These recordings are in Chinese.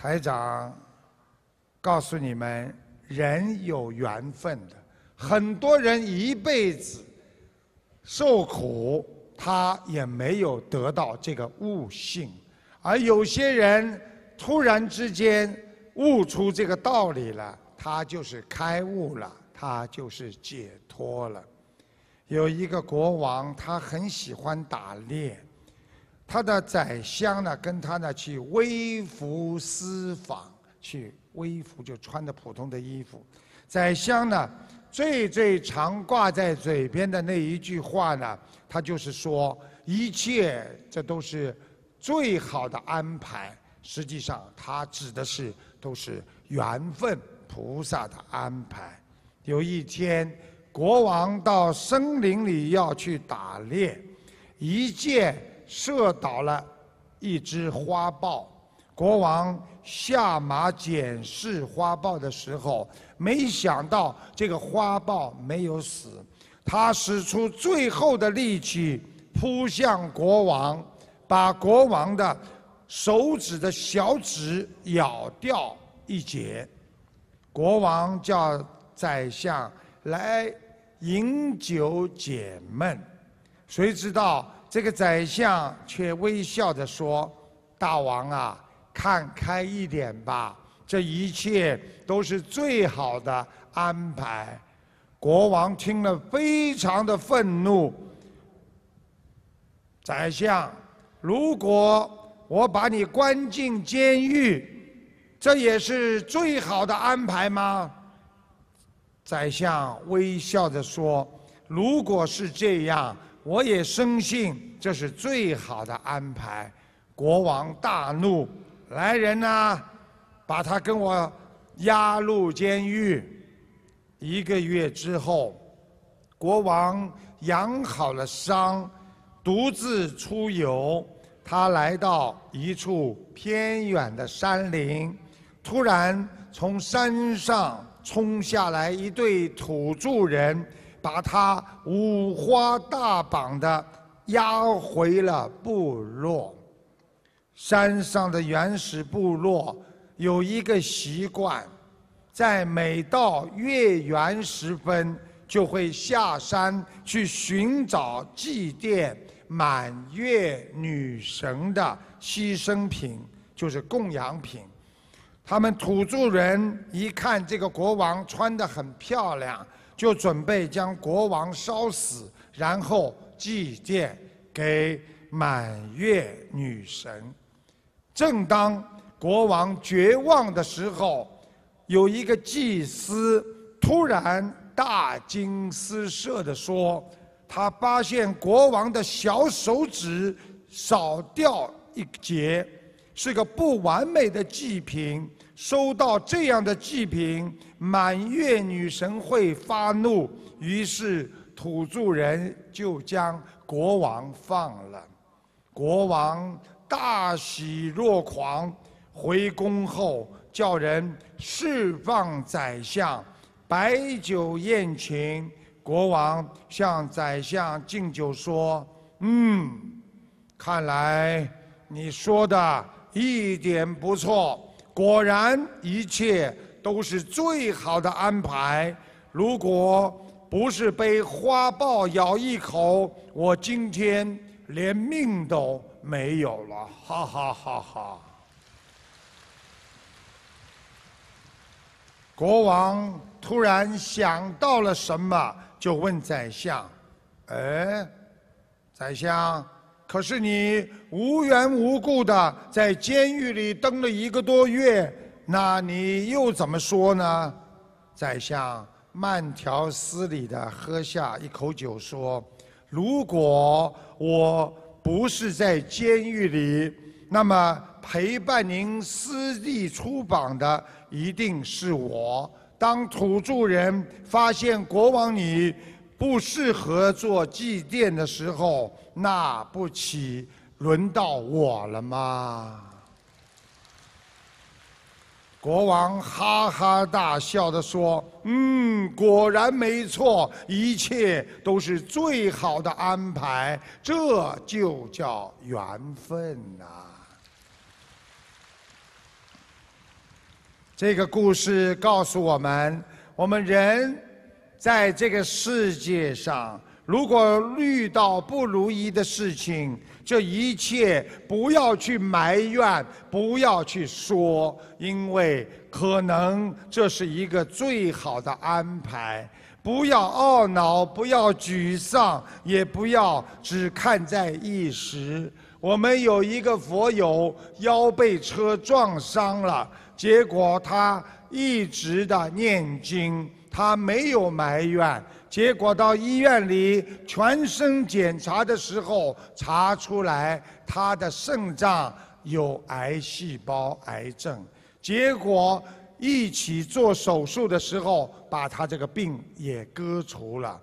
台长告诉你们，人有缘分的，很多人一辈子受苦，他也没有得到这个悟性，而有些人突然之间悟出这个道理了，他就是开悟了，他就是解脱了。有一个国王，他很喜欢打猎。他的宰相呢，跟他呢去微服私访，去微服就穿的普通的衣服。宰相呢，最最常挂在嘴边的那一句话呢，他就是说，一切这都是最好的安排。实际上，他指的是都是缘分菩萨的安排。有一天，国王到森林里要去打猎，一见。射倒了一只花豹，国王下马检视花豹的时候，没想到这个花豹没有死，他使出最后的力气扑向国王，把国王的手指的小指咬掉一截。国王叫宰相来饮酒解闷，谁知道？这个宰相却微笑着说：“大王啊，看开一点吧，这一切都是最好的安排。”国王听了非常的愤怒。宰相，如果我把你关进监狱，这也是最好的安排吗？宰相微笑着说：“如果是这样。”我也深信这是最好的安排。国王大怒，来人呐，把他跟我押入监狱。一个月之后，国王养好了伤，独自出游。他来到一处偏远的山林，突然从山上冲下来一对土著人。把他五花大绑的押回了部落。山上的原始部落有一个习惯，在每到月圆时分，就会下山去寻找祭奠满月女神的牺牲品，就是供养品。他们土著人一看这个国王穿得很漂亮。就准备将国王烧死，然后祭奠给满月女神。正当国王绝望的时候，有一个祭司突然大惊失色地说：“他发现国王的小手指少掉一节，是个不完美的祭品。”收到这样的祭品，满月女神会发怒，于是土著人就将国王放了。国王大喜若狂，回宫后叫人释放宰相，摆酒宴请。国王向宰相敬酒说：“嗯，看来你说的一点不错。”果然，一切都是最好的安排。如果不是被花豹咬一口，我今天连命都没有了！哈哈哈哈！国王突然想到了什么，就问宰相：“哎，宰相。”可是你无缘无故的在监狱里蹲了一个多月，那你又怎么说呢？宰相慢条斯理的喝下一口酒，说：“如果我不是在监狱里，那么陪伴您私地出榜的一定是我。当土著人发现国王你……”不适合做祭奠的时候，那不起轮到我了吗？国王哈哈大笑的说：“嗯，果然没错，一切都是最好的安排，这就叫缘分呐。”这个故事告诉我们，我们人在这个世界上，如果遇到不如意的事情，这一切不要去埋怨，不要去说，因为可能这是一个最好的安排。不要懊恼，不要沮丧，也不要只看在一时。我们有一个佛友腰被车撞伤了，结果他一直的念经，他没有埋怨。结果到医院里全身检查的时候，查出来他的肾脏有癌细胞癌症。结果一起做手术的时候，把他这个病也割除了，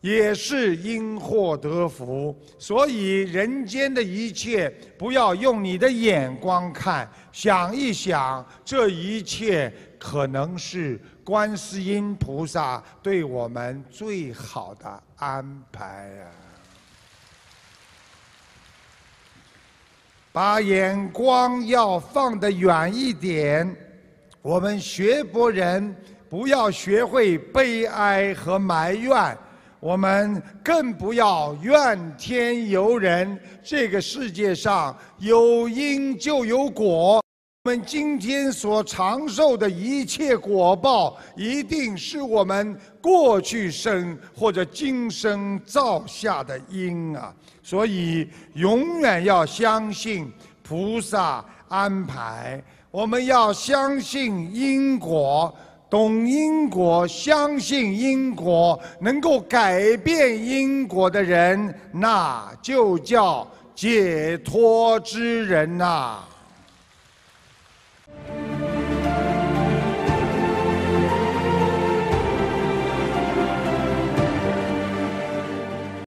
也是因祸得福。所以人间的一切，不要用你的眼光看，想一想，这一切可能是。观世音菩萨对我们最好的安排啊！把眼光要放得远一点。我们学佛人不要学会悲哀和埋怨，我们更不要怨天尤人。这个世界上有因就有果。我们今天所长寿的一切果报，一定是我们过去生或者今生造下的因啊！所以永远要相信菩萨安排。我们要相信因果，懂因果相信因果能够改变因果的人那就叫解脱之人呐。